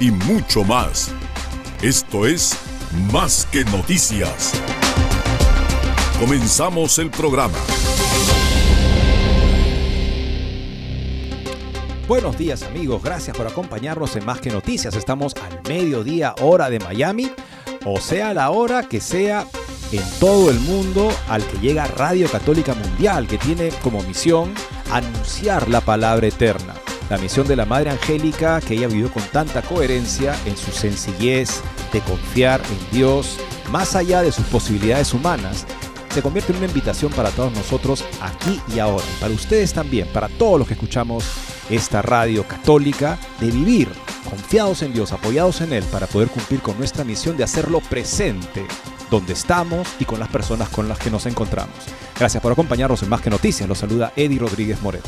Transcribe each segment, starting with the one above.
y mucho más. Esto es Más que Noticias. Comenzamos el programa. Buenos días amigos, gracias por acompañarnos en Más que Noticias. Estamos al mediodía hora de Miami, o sea la hora que sea en todo el mundo al que llega Radio Católica Mundial, que tiene como misión anunciar la palabra eterna la misión de la Madre Angélica que ella vivió con tanta coherencia en su sencillez de confiar en Dios más allá de sus posibilidades humanas, se convierte en una invitación para todos nosotros aquí y ahora, para ustedes también, para todos los que escuchamos esta radio católica, de vivir confiados en Dios, apoyados en Él, para poder cumplir con nuestra misión de hacerlo presente donde estamos y con las personas con las que nos encontramos. Gracias por acompañarnos en Más que Noticias. Los saluda Eddie Rodríguez Moreno.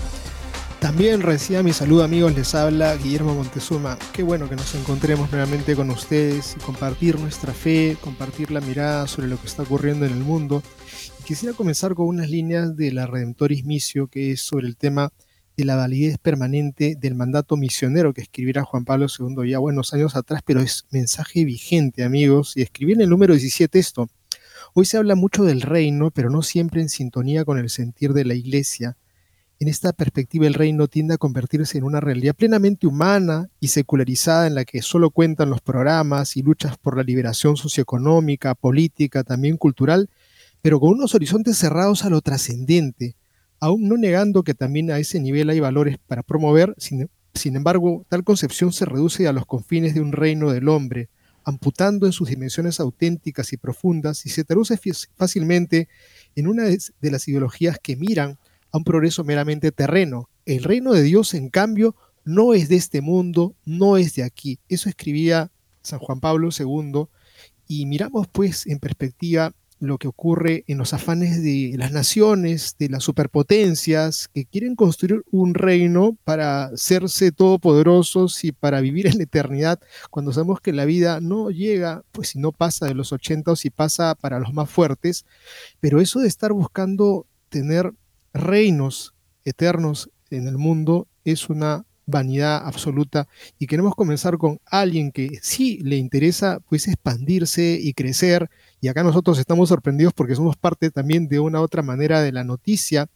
También reciba mi saludo amigos, les habla Guillermo Montezuma. Qué bueno que nos encontremos nuevamente con ustedes y compartir nuestra fe, compartir la mirada sobre lo que está ocurriendo en el mundo. quisiera comenzar con unas líneas de la Redemptoris Missio, que es sobre el tema de la validez permanente del mandato misionero que escribiera Juan Pablo II ya buenos años atrás, pero es mensaje vigente amigos. Y escribí en el número 17 esto. Hoy se habla mucho del reino, pero no siempre en sintonía con el sentir de la iglesia en esta perspectiva el reino tiende a convertirse en una realidad plenamente humana y secularizada en la que solo cuentan los programas y luchas por la liberación socioeconómica, política, también cultural, pero con unos horizontes cerrados a lo trascendente, aún no negando que también a ese nivel hay valores para promover, sin, sin embargo, tal concepción se reduce a los confines de un reino del hombre, amputando en sus dimensiones auténticas y profundas y se traduce fácilmente en una de las ideologías que miran a un progreso meramente terreno. El reino de Dios, en cambio, no es de este mundo, no es de aquí. Eso escribía San Juan Pablo II y miramos pues en perspectiva lo que ocurre en los afanes de las naciones, de las superpotencias, que quieren construir un reino para hacerse todopoderosos y para vivir en la eternidad, cuando sabemos que la vida no llega, pues si no pasa de los 80 o si pasa para los más fuertes, pero eso de estar buscando tener reinos eternos en el mundo es una vanidad absoluta. Y queremos comenzar con alguien que sí le interesa pues expandirse y crecer. Y acá nosotros estamos sorprendidos porque somos parte también de una otra manera de la noticia.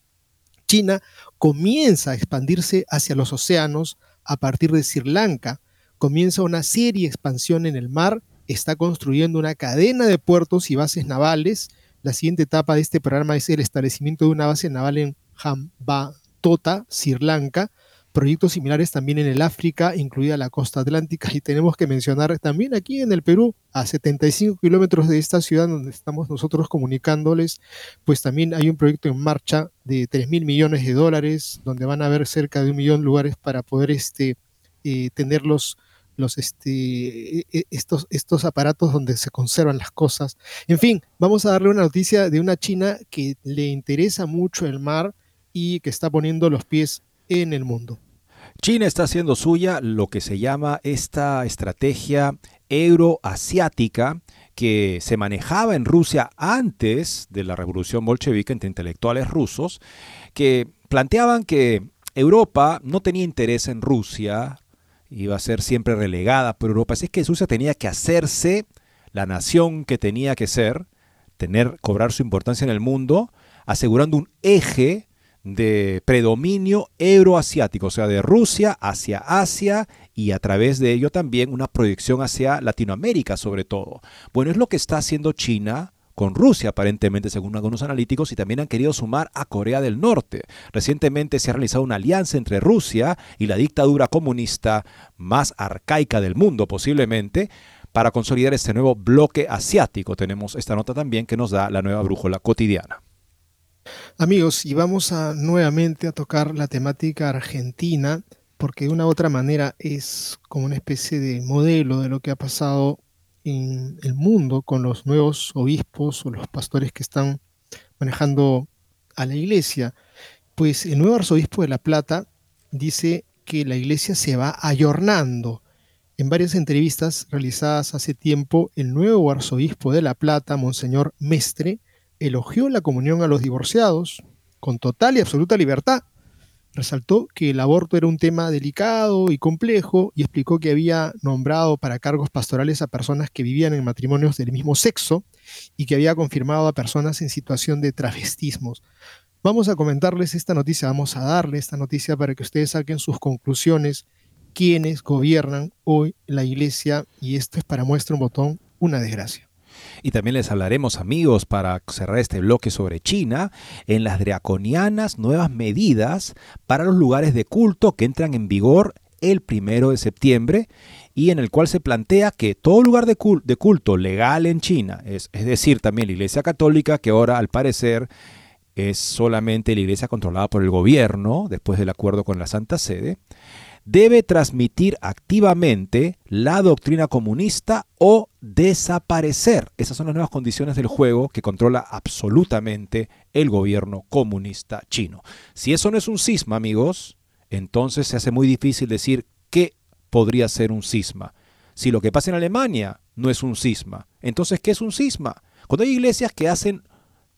China comienza a expandirse hacia los océanos a partir de Sri Lanka, comienza una serie de expansión en el mar, está construyendo una cadena de puertos y bases navales la siguiente etapa de este programa es el establecimiento de una base naval en Hambantota, Sri Lanka. Proyectos similares también en el África, incluida la costa atlántica. Y tenemos que mencionar también aquí en el Perú, a 75 kilómetros de esta ciudad donde estamos nosotros comunicándoles, pues también hay un proyecto en marcha de 3 mil millones de dólares, donde van a haber cerca de un millón de lugares para poder este, eh, tenerlos este, e, e, estos, estos aparatos donde se conservan las cosas. En fin, vamos a darle una noticia de una China que le interesa mucho el mar y que está poniendo los pies en el mundo. China está haciendo suya lo que se llama esta estrategia euroasiática que se manejaba en Rusia antes de la revolución bolchevique entre intelectuales rusos, que planteaban que Europa no tenía interés en Rusia, iba a ser siempre relegada por Europa. Así es que Rusia tenía que hacerse la nación que tenía que ser, tener, cobrar su importancia en el mundo, asegurando un eje de predominio euroasiático, o sea, de Rusia hacia Asia y a través de ello también una proyección hacia Latinoamérica sobre todo. Bueno, es lo que está haciendo China con Rusia, aparentemente, según algunos analíticos, y también han querido sumar a Corea del Norte. Recientemente se ha realizado una alianza entre Rusia y la dictadura comunista más arcaica del mundo, posiblemente, para consolidar este nuevo bloque asiático. Tenemos esta nota también que nos da la nueva brújula cotidiana. Amigos, y vamos a nuevamente a tocar la temática argentina, porque de una u otra manera es como una especie de modelo de lo que ha pasado en el mundo con los nuevos obispos o los pastores que están manejando a la iglesia. Pues el nuevo arzobispo de La Plata dice que la iglesia se va ayornando. En varias entrevistas realizadas hace tiempo, el nuevo arzobispo de La Plata, Monseñor Mestre, elogió la comunión a los divorciados con total y absoluta libertad Resaltó que el aborto era un tema delicado y complejo y explicó que había nombrado para cargos pastorales a personas que vivían en matrimonios del mismo sexo y que había confirmado a personas en situación de travestismos. Vamos a comentarles esta noticia, vamos a darle esta noticia para que ustedes saquen sus conclusiones, quienes gobiernan hoy la iglesia y esto es para muestra un botón, una desgracia. Y también les hablaremos, amigos, para cerrar este bloque sobre China, en las draconianas nuevas medidas para los lugares de culto que entran en vigor el primero de septiembre y en el cual se plantea que todo lugar de culto, legal en China, es, es decir, también la Iglesia Católica, que ahora al parecer es solamente la iglesia controlada por el gobierno, después del acuerdo con la Santa Sede, debe transmitir activamente la doctrina comunista o desaparecer. Esas son las nuevas condiciones del juego que controla absolutamente el gobierno comunista chino. Si eso no es un cisma, amigos, entonces se hace muy difícil decir qué podría ser un cisma. Si lo que pasa en Alemania no es un cisma, entonces ¿qué es un cisma? Cuando hay iglesias que hacen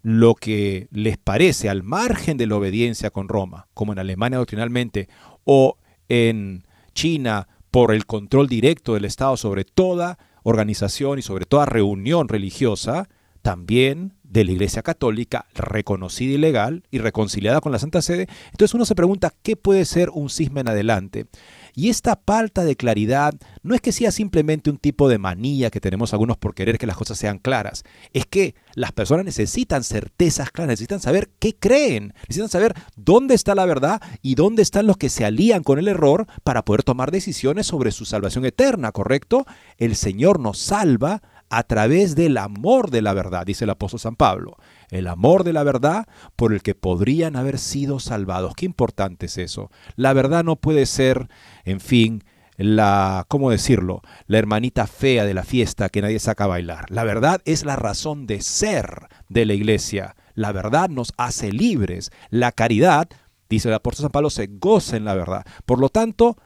lo que les parece al margen de la obediencia con Roma, como en Alemania doctrinalmente, o en China por el control directo del Estado sobre toda organización y sobre toda reunión religiosa, también de la Iglesia Católica, reconocida y legal y reconciliada con la Santa Sede. Entonces uno se pregunta, ¿qué puede ser un cisma en adelante? Y esta falta de claridad no es que sea simplemente un tipo de manía que tenemos algunos por querer que las cosas sean claras, es que las personas necesitan certezas claras, necesitan saber qué creen, necesitan saber dónde está la verdad y dónde están los que se alían con el error para poder tomar decisiones sobre su salvación eterna, ¿correcto? El Señor nos salva a través del amor de la verdad, dice el apóstol San Pablo. El amor de la verdad por el que podrían haber sido salvados. Qué importante es eso. La verdad no puede ser, en fin, la, ¿cómo decirlo? La hermanita fea de la fiesta que nadie saca a bailar. La verdad es la razón de ser de la iglesia. La verdad nos hace libres. La caridad, dice el apóstol San Pablo, se goza en la verdad. Por lo tanto,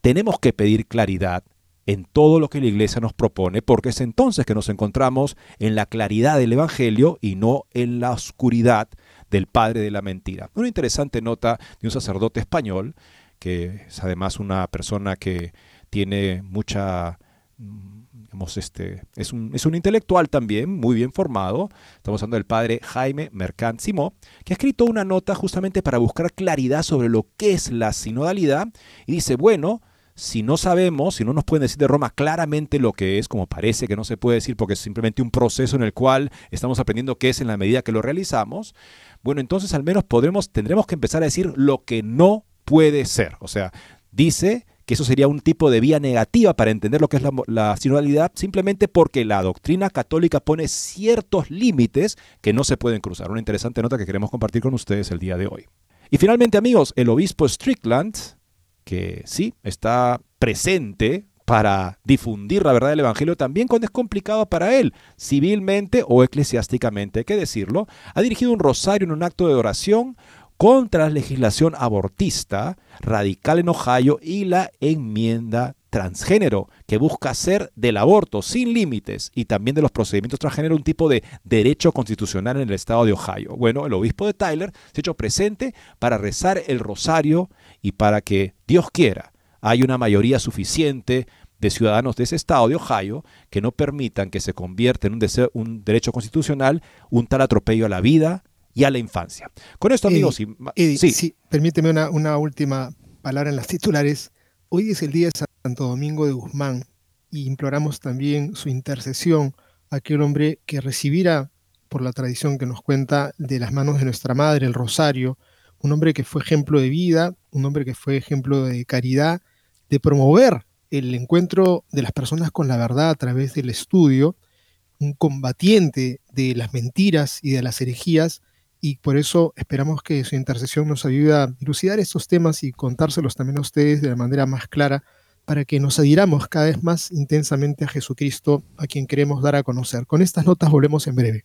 tenemos que pedir claridad en todo lo que la iglesia nos propone, porque es entonces que nos encontramos en la claridad del Evangelio y no en la oscuridad del Padre de la mentira. Una interesante nota de un sacerdote español, que es además una persona que tiene mucha digamos, este, es un, es un intelectual también, muy bien formado. Estamos hablando del padre Jaime Mercant Simó, que ha escrito una nota justamente para buscar claridad sobre lo que es la sinodalidad. Y dice, bueno, si no sabemos, si no nos pueden decir de Roma claramente lo que es, como parece que no se puede decir porque es simplemente un proceso en el cual estamos aprendiendo qué es en la medida que lo realizamos, bueno, entonces al menos podremos, tendremos que empezar a decir lo que no puede ser. O sea, dice que eso sería un tipo de vía negativa para entender lo que es la, la sinodalidad, simplemente porque la doctrina católica pone ciertos límites que no se pueden cruzar. Una interesante nota que queremos compartir con ustedes el día de hoy. Y finalmente, amigos, el obispo Strickland que sí, está presente para difundir la verdad del Evangelio también cuando es complicado para él, civilmente o eclesiásticamente, hay que decirlo, ha dirigido un rosario en un acto de oración contra la legislación abortista radical en Ohio y la enmienda transgénero, que busca hacer del aborto sin límites y también de los procedimientos transgénero un tipo de derecho constitucional en el estado de Ohio. Bueno, el obispo de Tyler se ha hecho presente para rezar el rosario y para que Dios quiera hay una mayoría suficiente de ciudadanos de ese estado de Ohio que no permitan que se convierta en un, un derecho constitucional un tal atropello a la vida y a la infancia. Con esto, amigos, sí. sí. permíteme una, una última palabra en las titulares. Hoy es el día de Santo Domingo de Guzmán y imploramos también su intercesión a aquel hombre que recibiera por la tradición que nos cuenta de las manos de nuestra madre, el rosario, un hombre que fue ejemplo de vida, un hombre que fue ejemplo de caridad, de promover el encuentro de las personas con la verdad a través del estudio, un combatiente de las mentiras y de las herejías, y por eso esperamos que su intercesión nos ayude a dilucidar estos temas y contárselos también a ustedes de la manera más clara para que nos adhiramos cada vez más intensamente a Jesucristo, a quien queremos dar a conocer. Con estas notas volvemos en breve.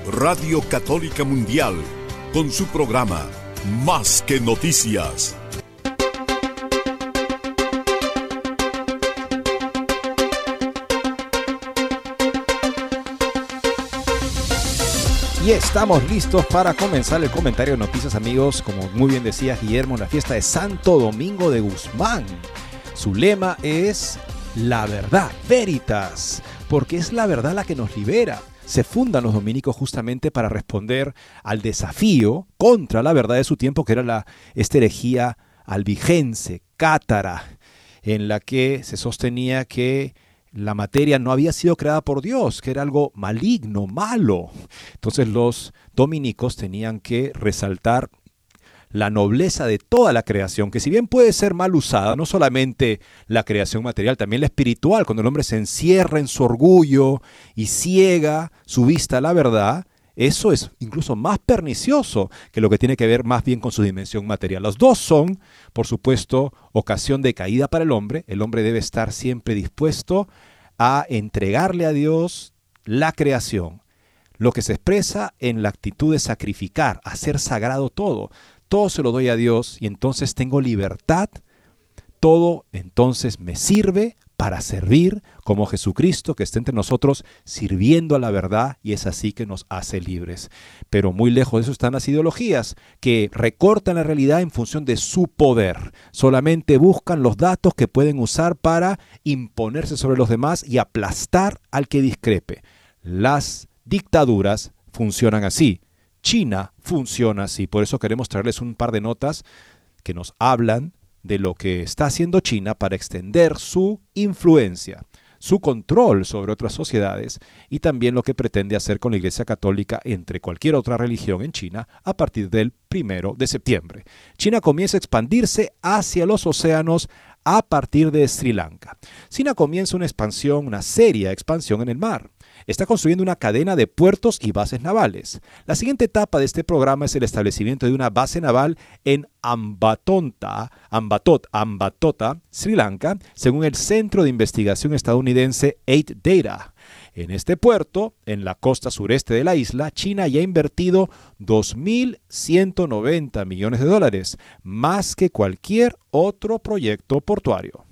Radio Católica Mundial, con su programa Más que Noticias. Y estamos listos para comenzar el comentario de noticias amigos, como muy bien decía Guillermo, la fiesta de Santo Domingo de Guzmán. Su lema es la verdad, veritas, porque es la verdad la que nos libera. Se fundan los dominicos justamente para responder al desafío contra la verdad de su tiempo, que era la esta herejía albigense, cátara, en la que se sostenía que la materia no había sido creada por Dios, que era algo maligno, malo. Entonces los dominicos tenían que resaltar la nobleza de toda la creación, que si bien puede ser mal usada, no solamente la creación material, también la espiritual, cuando el hombre se encierra en su orgullo y ciega su vista a la verdad, eso es incluso más pernicioso que lo que tiene que ver más bien con su dimensión material. Los dos son, por supuesto, ocasión de caída para el hombre. El hombre debe estar siempre dispuesto a entregarle a Dios la creación, lo que se expresa en la actitud de sacrificar, hacer sagrado todo todo se lo doy a Dios y entonces tengo libertad, todo entonces me sirve para servir como Jesucristo que está entre nosotros sirviendo a la verdad y es así que nos hace libres. Pero muy lejos de eso están las ideologías que recortan la realidad en función de su poder. Solamente buscan los datos que pueden usar para imponerse sobre los demás y aplastar al que discrepe. Las dictaduras funcionan así. China funciona así. Por eso queremos traerles un par de notas que nos hablan de lo que está haciendo China para extender su influencia, su control sobre otras sociedades y también lo que pretende hacer con la Iglesia Católica entre cualquier otra religión en China a partir del primero de septiembre. China comienza a expandirse hacia los océanos a partir de Sri Lanka. China comienza una expansión, una seria expansión en el mar está construyendo una cadena de puertos y bases navales. La siguiente etapa de este programa es el establecimiento de una base naval en Ambatonta, Ambatot, Ambatota, Sri Lanka, según el Centro de Investigación estadounidense 8 Data. En este puerto, en la costa sureste de la isla, China ya ha invertido 2.190 millones de dólares, más que cualquier otro proyecto portuario.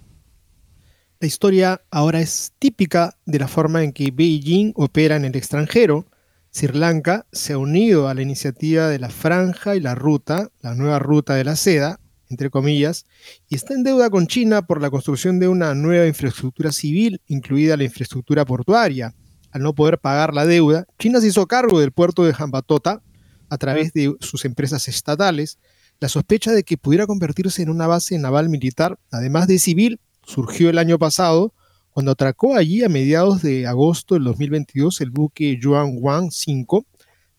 La historia ahora es típica de la forma en que Beijing opera en el extranjero. Sri Lanka se ha unido a la iniciativa de la franja y la ruta, la nueva ruta de la seda, entre comillas, y está en deuda con China por la construcción de una nueva infraestructura civil, incluida la infraestructura portuaria. Al no poder pagar la deuda, China se hizo cargo del puerto de Jambatota, a través de sus empresas estatales, la sospecha de que pudiera convertirse en una base naval militar, además de civil, surgió el año pasado cuando atracó allí a mediados de agosto del 2022 el buque Yuan Wang 5.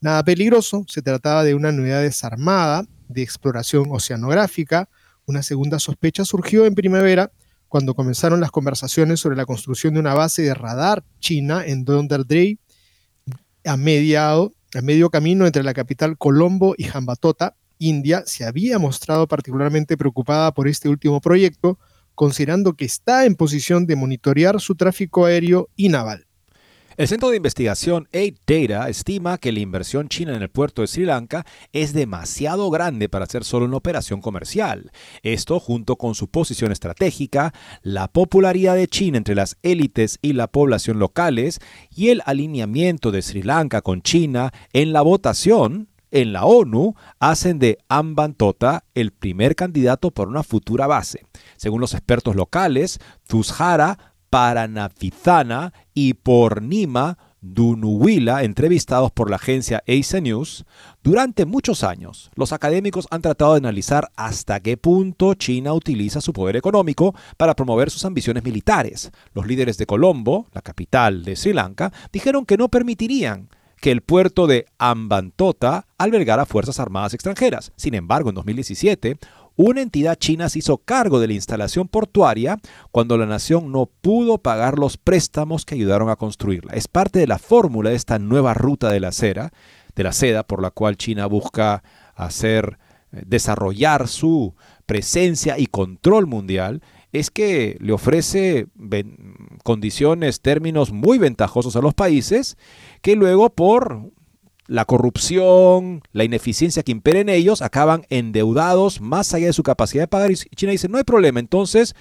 Nada peligroso, se trataba de una unidad desarmada de exploración oceanográfica. Una segunda sospecha surgió en primavera cuando comenzaron las conversaciones sobre la construcción de una base de radar china en Donderdrey a, mediado, a medio camino entre la capital Colombo y Jambatota, India se había mostrado particularmente preocupada por este último proyecto, considerando que está en posición de monitorear su tráfico aéreo y naval. El Centro de Investigación 8 Data estima que la inversión china en el puerto de Sri Lanka es demasiado grande para ser solo una operación comercial. Esto, junto con su posición estratégica, la popularidad de China entre las élites y la población locales y el alineamiento de Sri Lanka con China en la votación, en la ONU hacen de Ambantota el primer candidato por una futura base. Según los expertos locales, Tuzhara, Paranafizana y Pornima Dunuwila, entrevistados por la agencia Ace News, durante muchos años los académicos han tratado de analizar hasta qué punto China utiliza su poder económico para promover sus ambiciones militares. Los líderes de Colombo, la capital de Sri Lanka, dijeron que no permitirían que el puerto de Ambantota albergara fuerzas armadas extranjeras. Sin embargo, en 2017, una entidad china se hizo cargo de la instalación portuaria cuando la nación no pudo pagar los préstamos que ayudaron a construirla. Es parte de la fórmula de esta nueva ruta de la cera, de la seda por la cual China busca hacer eh, desarrollar su presencia y control mundial es que le ofrece condiciones, términos muy ventajosos a los países que luego por la corrupción, la ineficiencia que impera en ellos, acaban endeudados más allá de su capacidad de pagar. Y China dice, no hay problema, entonces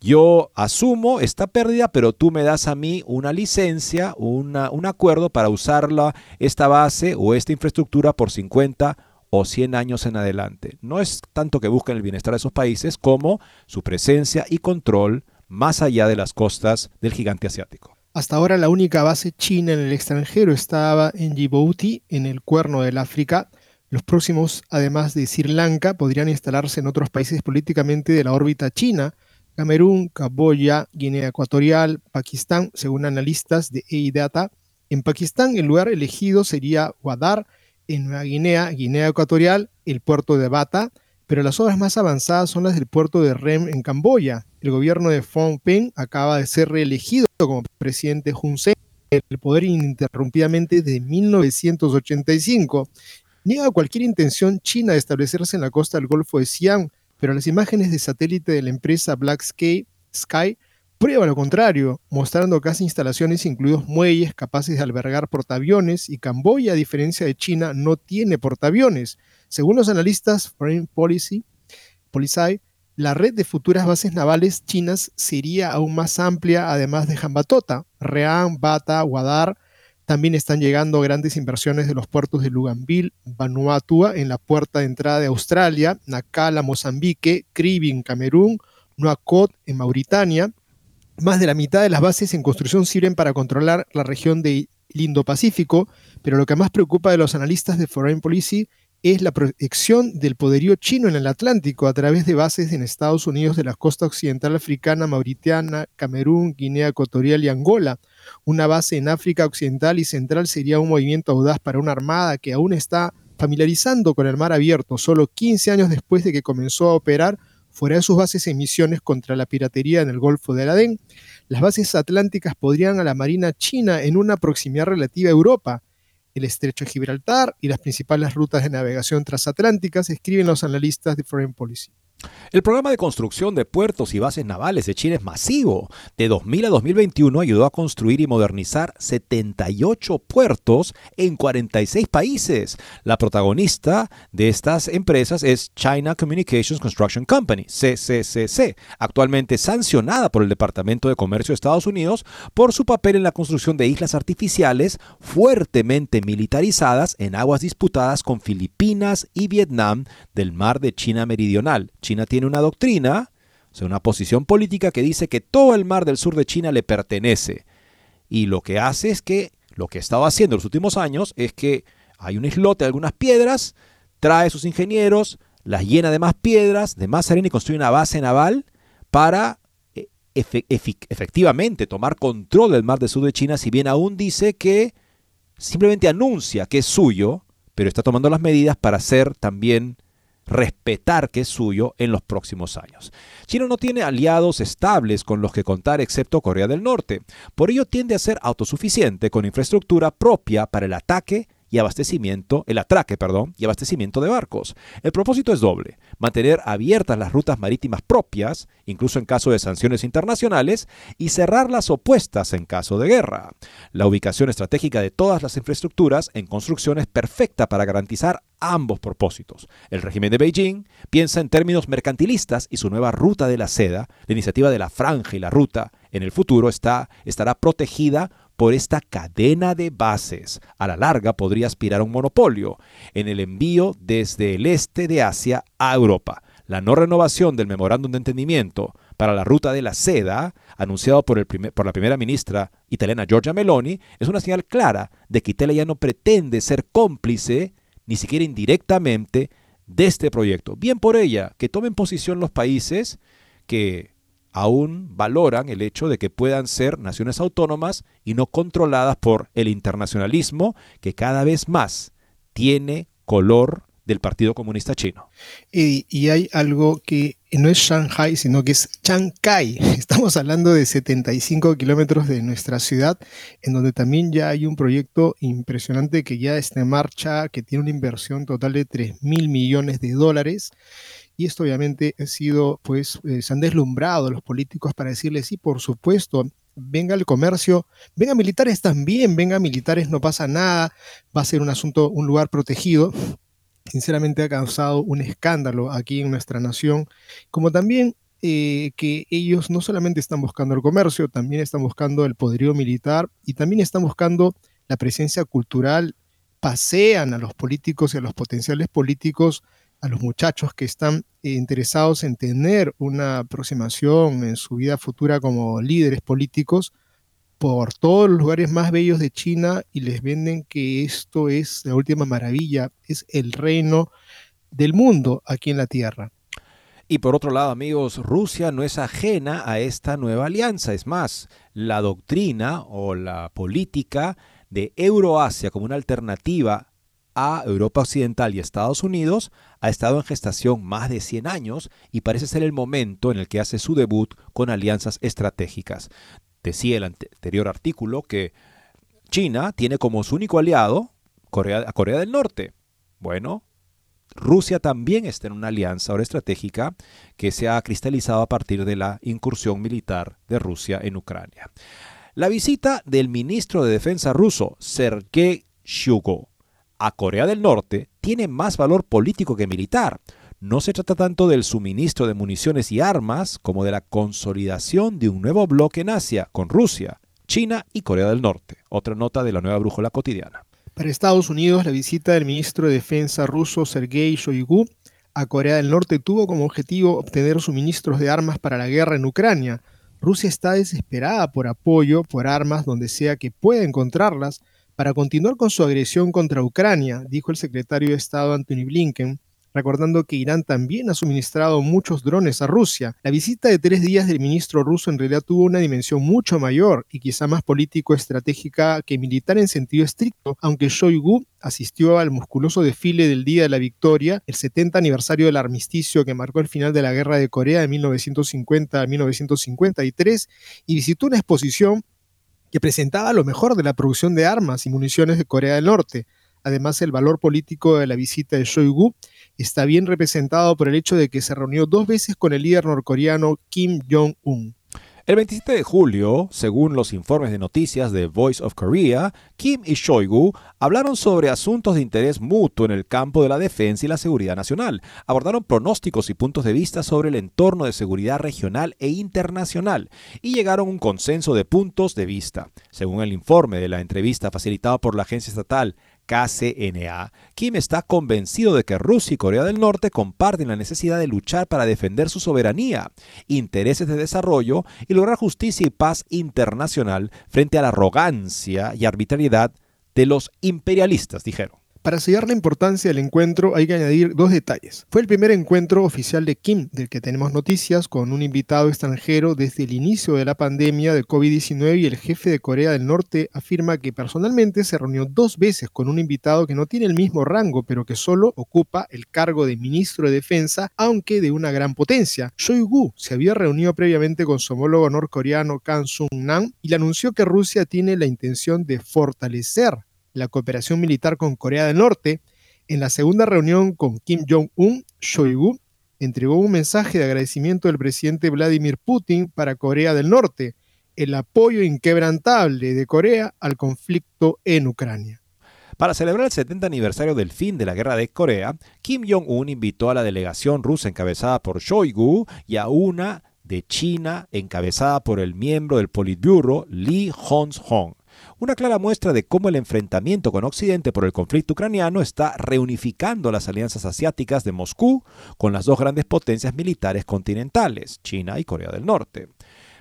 yo asumo esta pérdida, pero tú me das a mí una licencia, una, un acuerdo para usarla, esta base o esta infraestructura por 50 o 100 años en adelante. No es tanto que busquen el bienestar de esos países como su presencia y control más allá de las costas del gigante asiático. Hasta ahora la única base china en el extranjero estaba en Djibouti, en el cuerno del África. Los próximos, además de Sri Lanka, podrían instalarse en otros países políticamente de la órbita china, Camerún, Camboya, Guinea Ecuatorial, Pakistán, según analistas de EIDATA. En Pakistán el lugar elegido sería Guadar, en Nueva Guinea, Guinea Ecuatorial, el puerto de Bata, pero las obras más avanzadas son las del puerto de Rem en Camboya. El gobierno de Phnom Penh acaba de ser reelegido como presidente Hun Sen, el poder ininterrumpidamente de 1985. Niega cualquier intención china de establecerse en la costa del Golfo de Siam, pero las imágenes de satélite de la empresa Black Sky, Sky prueba lo contrario, mostrando casi instalaciones incluidos muelles capaces de albergar portaaviones y Camboya, a diferencia de China, no tiene portaaviones. Según los analistas Foreign Policy, Policy la red de futuras bases navales chinas sería aún más amplia, además de Jambatota. Rean, Bata, Guadar. También están llegando grandes inversiones de los puertos de Luganville, Vanuatu en la puerta de entrada de Australia, Nakala, Mozambique, Kribi en Camerún, Nuakot en Mauritania, más de la mitad de las bases en construcción sirven para controlar la región del Indo-Pacífico, pero lo que más preocupa de los analistas de Foreign Policy es la proyección del poderío chino en el Atlántico a través de bases en Estados Unidos de la costa occidental africana, Mauritania, Camerún, Guinea Ecuatorial y Angola. Una base en África Occidental y Central sería un movimiento audaz para una armada que aún está familiarizando con el mar abierto, solo 15 años después de que comenzó a operar fuera de sus bases en misiones contra la piratería en el Golfo de Adén, las bases atlánticas podrían a la Marina china en una proximidad relativa a Europa. El estrecho de Gibraltar y las principales rutas de navegación transatlánticas, escriben los analistas de Foreign Policy. El programa de construcción de puertos y bases navales de China es masivo. De 2000 a 2021 ayudó a construir y modernizar 78 puertos en 46 países. La protagonista de estas empresas es China Communications Construction Company, CCCC, actualmente sancionada por el Departamento de Comercio de Estados Unidos por su papel en la construcción de islas artificiales fuertemente militarizadas en aguas disputadas con Filipinas y Vietnam del mar de China Meridional. China tiene una doctrina, o sea, una posición política que dice que todo el mar del sur de China le pertenece. Y lo que hace es que, lo que ha estado haciendo en los últimos años es que Hay un islote de algunas piedras, trae sus ingenieros, las llena de más piedras, de más arena y construye una base naval para eh, efectivamente tomar control del mar del sur de China, si bien aún dice que simplemente anuncia que es suyo, pero está tomando las medidas para hacer también respetar que es suyo en los próximos años. China no tiene aliados estables con los que contar excepto Corea del Norte. Por ello tiende a ser autosuficiente con infraestructura propia para el ataque y abastecimiento, el atraque, perdón, y abastecimiento de barcos. El propósito es doble: mantener abiertas las rutas marítimas propias, incluso en caso de sanciones internacionales, y cerrar las opuestas en caso de guerra. La ubicación estratégica de todas las infraestructuras en construcción es perfecta para garantizar ambos propósitos. El régimen de Beijing piensa en términos mercantilistas y su nueva ruta de la seda, la iniciativa de la franja y la ruta, en el futuro está, estará protegida por esta cadena de bases. A la larga podría aspirar a un monopolio en el envío desde el este de Asia a Europa. La no renovación del memorándum de entendimiento para la ruta de la seda, anunciado por, el por la primera ministra italiana Giorgia Meloni, es una señal clara de que Italia ya no pretende ser cómplice, ni siquiera indirectamente, de este proyecto. Bien por ella, que tomen posición los países que aún valoran el hecho de que puedan ser naciones autónomas y no controladas por el internacionalismo que cada vez más tiene color del Partido Comunista Chino. Y, hay algo que no es Shanghai, sino que es Chiangkai. Estamos hablando de 75 kilómetros de nuestra ciudad, en donde también ya hay un proyecto impresionante que ya está en marcha, que tiene una inversión total de 3 mil millones de dólares y esto obviamente ha sido, pues, eh, se han deslumbrado los políticos para decirles, sí, por supuesto, venga el comercio, venga militares también, venga militares, no pasa nada, va a ser un asunto, un lugar protegido. Sinceramente ha causado un escándalo aquí en nuestra nación, como también eh, que ellos no solamente están buscando el comercio, también están buscando el poderío militar y también están buscando la presencia cultural, pasean a los políticos y a los potenciales políticos a los muchachos que están interesados en tener una aproximación en su vida futura como líderes políticos por todos los lugares más bellos de China y les venden que esto es la última maravilla, es el reino del mundo aquí en la Tierra. Y por otro lado, amigos, Rusia no es ajena a esta nueva alianza. Es más, la doctrina o la política de Euroasia como una alternativa a Europa Occidental y Estados Unidos ha estado en gestación más de 100 años y parece ser el momento en el que hace su debut con alianzas estratégicas. Decía el anterior artículo que China tiene como su único aliado Corea, a Corea del Norte. Bueno, Rusia también está en una alianza ahora estratégica que se ha cristalizado a partir de la incursión militar de Rusia en Ucrania. La visita del ministro de Defensa ruso, Sergei Shoigu, a Corea del Norte tiene más valor político que militar. No se trata tanto del suministro de municiones y armas como de la consolidación de un nuevo bloque en Asia con Rusia, China y Corea del Norte. Otra nota de la nueva brújula cotidiana. Para Estados Unidos, la visita del ministro de Defensa ruso Sergei Shoigu a Corea del Norte tuvo como objetivo obtener suministros de armas para la guerra en Ucrania. Rusia está desesperada por apoyo, por armas donde sea que pueda encontrarlas, para continuar con su agresión contra Ucrania, dijo el secretario de Estado Anthony Blinken, recordando que Irán también ha suministrado muchos drones a Rusia. La visita de tres días del ministro ruso en realidad tuvo una dimensión mucho mayor y quizá más político-estratégica que militar en sentido estricto, aunque Shoigu asistió al musculoso desfile del Día de la Victoria, el 70 aniversario del armisticio que marcó el final de la Guerra de Corea de 1950 a 1953, y visitó una exposición que presentaba lo mejor de la producción de armas y municiones de Corea del Norte. Además, el valor político de la visita de Shoigu está bien representado por el hecho de que se reunió dos veces con el líder norcoreano Kim Jong-un. El 27 de julio, según los informes de noticias de Voice of Korea, Kim y Shoigu hablaron sobre asuntos de interés mutuo en el campo de la defensa y la seguridad nacional. Abordaron pronósticos y puntos de vista sobre el entorno de seguridad regional e internacional y llegaron a un consenso de puntos de vista. Según el informe de la entrevista facilitada por la agencia estatal KCNA, Kim está convencido de que Rusia y Corea del Norte comparten la necesidad de luchar para defender su soberanía, intereses de desarrollo y lograr justicia y paz internacional frente a la arrogancia y arbitrariedad de los imperialistas, dijeron. Para sellar la importancia del encuentro hay que añadir dos detalles. Fue el primer encuentro oficial de Kim del que tenemos noticias con un invitado extranjero desde el inicio de la pandemia de COVID-19 y el jefe de Corea del Norte afirma que personalmente se reunió dos veces con un invitado que no tiene el mismo rango pero que solo ocupa el cargo de ministro de defensa aunque de una gran potencia. Shoigu se había reunido previamente con su homólogo norcoreano Kang Sung-nam y le anunció que Rusia tiene la intención de fortalecer la cooperación militar con Corea del Norte, en la segunda reunión con Kim Jong-un, Shoigu entregó un mensaje de agradecimiento del presidente Vladimir Putin para Corea del Norte, el apoyo inquebrantable de Corea al conflicto en Ucrania. Para celebrar el 70 aniversario del fin de la guerra de Corea, Kim Jong-un invitó a la delegación rusa encabezada por Shoigu y a una de China encabezada por el miembro del Politburo Lee Hong-hong. Una clara muestra de cómo el enfrentamiento con Occidente por el conflicto ucraniano está reunificando las alianzas asiáticas de Moscú con las dos grandes potencias militares continentales, China y Corea del Norte.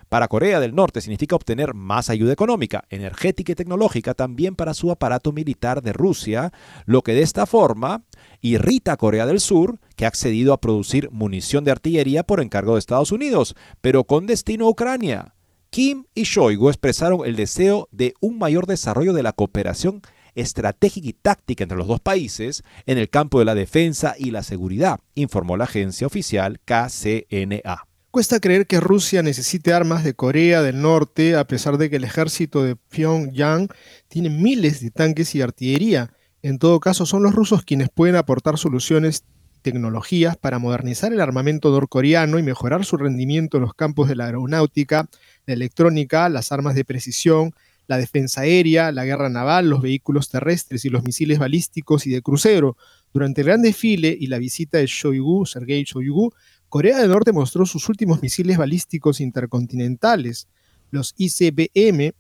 Para Corea del Norte significa obtener más ayuda económica, energética y tecnológica también para su aparato militar de Rusia, lo que de esta forma irrita a Corea del Sur, que ha accedido a producir munición de artillería por encargo de Estados Unidos, pero con destino a Ucrania. Kim y Shoigu expresaron el deseo de un mayor desarrollo de la cooperación estratégica y táctica entre los dos países en el campo de la defensa y la seguridad, informó la agencia oficial KCNA. Cuesta creer que Rusia necesite armas de Corea del Norte, a pesar de que el ejército de Pyongyang tiene miles de tanques y artillería. En todo caso, son los rusos quienes pueden aportar soluciones tecnologías para modernizar el armamento norcoreano y mejorar su rendimiento en los campos de la aeronáutica, la electrónica, las armas de precisión, la defensa aérea, la guerra naval, los vehículos terrestres y los misiles balísticos y de crucero. Durante el gran desfile y la visita de Shoigu, Sergei Shoigu, Corea del Norte mostró sus últimos misiles balísticos intercontinentales, los ICBM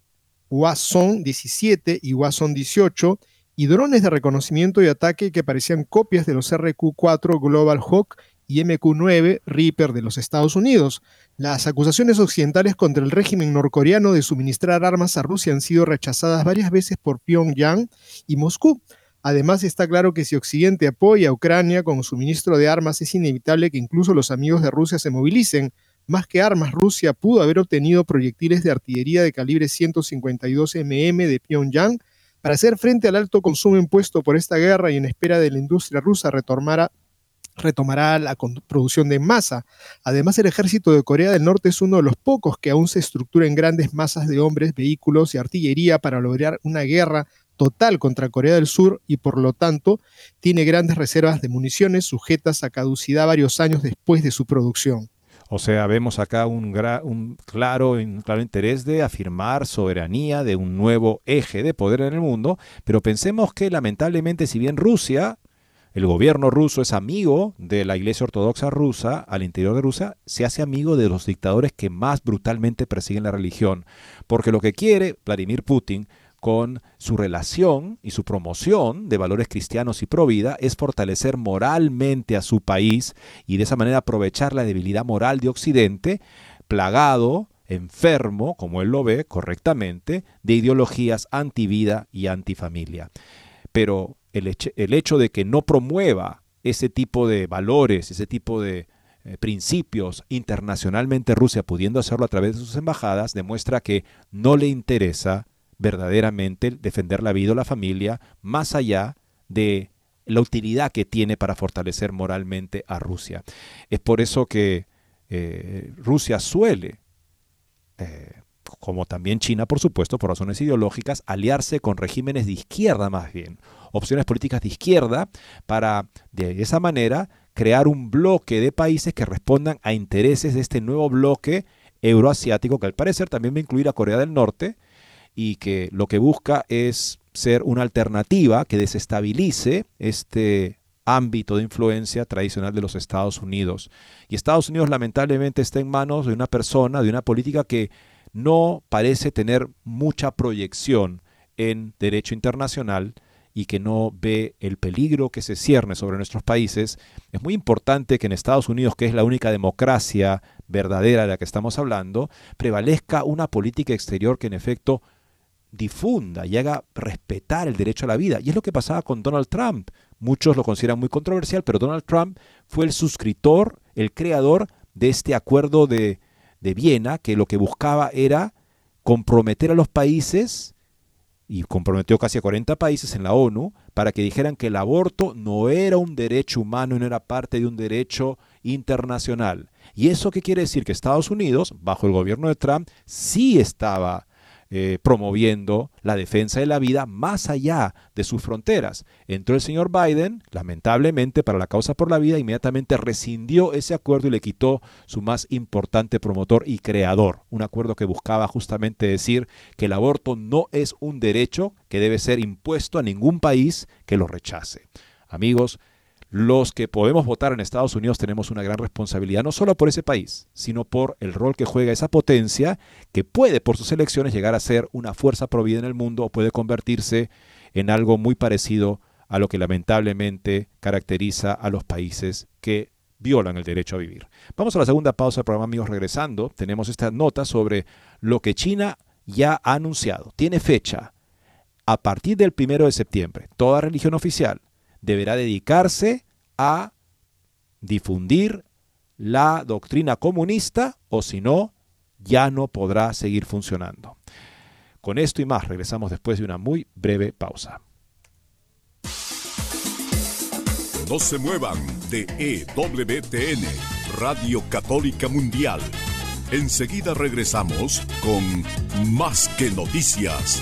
Hwasong 17 y Hwasong 18, y drones de reconocimiento y ataque que parecían copias de los RQ-4 Global Hawk y MQ-9 Reaper de los Estados Unidos. Las acusaciones occidentales contra el régimen norcoreano de suministrar armas a Rusia han sido rechazadas varias veces por Pyongyang y Moscú. Además, está claro que si Occidente apoya a Ucrania con suministro de armas, es inevitable que incluso los amigos de Rusia se movilicen. Más que armas, Rusia pudo haber obtenido proyectiles de artillería de calibre 152 mm de Pyongyang para hacer frente al alto consumo impuesto por esta guerra y en espera de la industria rusa retomara retomará la producción de masa. Además, el ejército de Corea del Norte es uno de los pocos que aún se estructura en grandes masas de hombres, vehículos y artillería para lograr una guerra total contra Corea del Sur y por lo tanto tiene grandes reservas de municiones sujetas a caducidad varios años después de su producción. O sea, vemos acá un, un, claro, un claro interés de afirmar soberanía de un nuevo eje de poder en el mundo, pero pensemos que lamentablemente si bien Rusia el gobierno ruso es amigo de la Iglesia Ortodoxa rusa al interior de Rusia, se hace amigo de los dictadores que más brutalmente persiguen la religión. Porque lo que quiere Vladimir Putin con su relación y su promoción de valores cristianos y pro vida es fortalecer moralmente a su país y de esa manera aprovechar la debilidad moral de Occidente, plagado, enfermo, como él lo ve correctamente, de ideologías antivida y antifamilia. Pero el, hecho de que no promueva ese tipo de valores, ese tipo de eh, principios internacionalmente Rusia, pudiendo hacerlo a través de sus embajadas, demuestra que no le interesa verdaderamente defender la vida o la familia más allá de la utilidad que tiene para fortalecer moralmente a Rusia. Es por eso que eh, Rusia suele eh, como también China, por supuesto, por razones ideológicas, aliarse con regímenes de izquierda más bien, opciones políticas de izquierda, para de esa manera crear un bloque de países que respondan a intereses de este nuevo bloque euroasiático, que al parecer también va a incluir a Corea del Norte, y que lo que busca es ser una alternativa que desestabilice este ámbito de influencia tradicional de los Estados Unidos. Y Estados Unidos lamentablemente está en manos de una persona, de una política que no parece tener mucha proyección en derecho internacional y que no ve el peligro que se cierne sobre nuestros países, es muy importante que en Estados Unidos, que es la única democracia verdadera de la que estamos hablando, prevalezca una política exterior que en efecto difunda y haga respetar el derecho a la vida. Y es lo que pasaba con Donald Trump. Muchos lo consideran muy controversial, pero Donald Trump fue el suscriptor, el creador de este acuerdo de, de Viena, que lo que buscaba era comprometer a los países, y comprometió casi a 40 países en la ONU, para que dijeran que el aborto no era un derecho humano y no era parte de un derecho internacional. ¿Y eso qué quiere decir? Que Estados Unidos, bajo el gobierno de Trump, sí estaba eh, promoviendo la defensa de la vida más allá de sus fronteras. Entró el señor Biden, lamentablemente para la causa por la vida, inmediatamente rescindió ese acuerdo y le quitó su más importante promotor y creador. Un acuerdo que buscaba justamente decir que el aborto no es un derecho que debe ser impuesto a ningún país que lo rechace. Amigos, los que podemos votar en Estados Unidos tenemos una gran responsabilidad, no solo por ese país, sino por el rol que juega esa potencia que puede por sus elecciones llegar a ser una fuerza provida en el mundo o puede convertirse en algo muy parecido a lo que lamentablemente caracteriza a los países que violan el derecho a vivir. Vamos a la segunda pausa del programa, amigos. Regresando, tenemos esta nota sobre lo que China ya ha anunciado. Tiene fecha. A partir del primero de septiembre, toda religión oficial deberá dedicarse a difundir la doctrina comunista o si no, ya no podrá seguir funcionando. Con esto y más regresamos después de una muy breve pausa. No se muevan de EWTN, Radio Católica Mundial. Enseguida regresamos con Más que Noticias.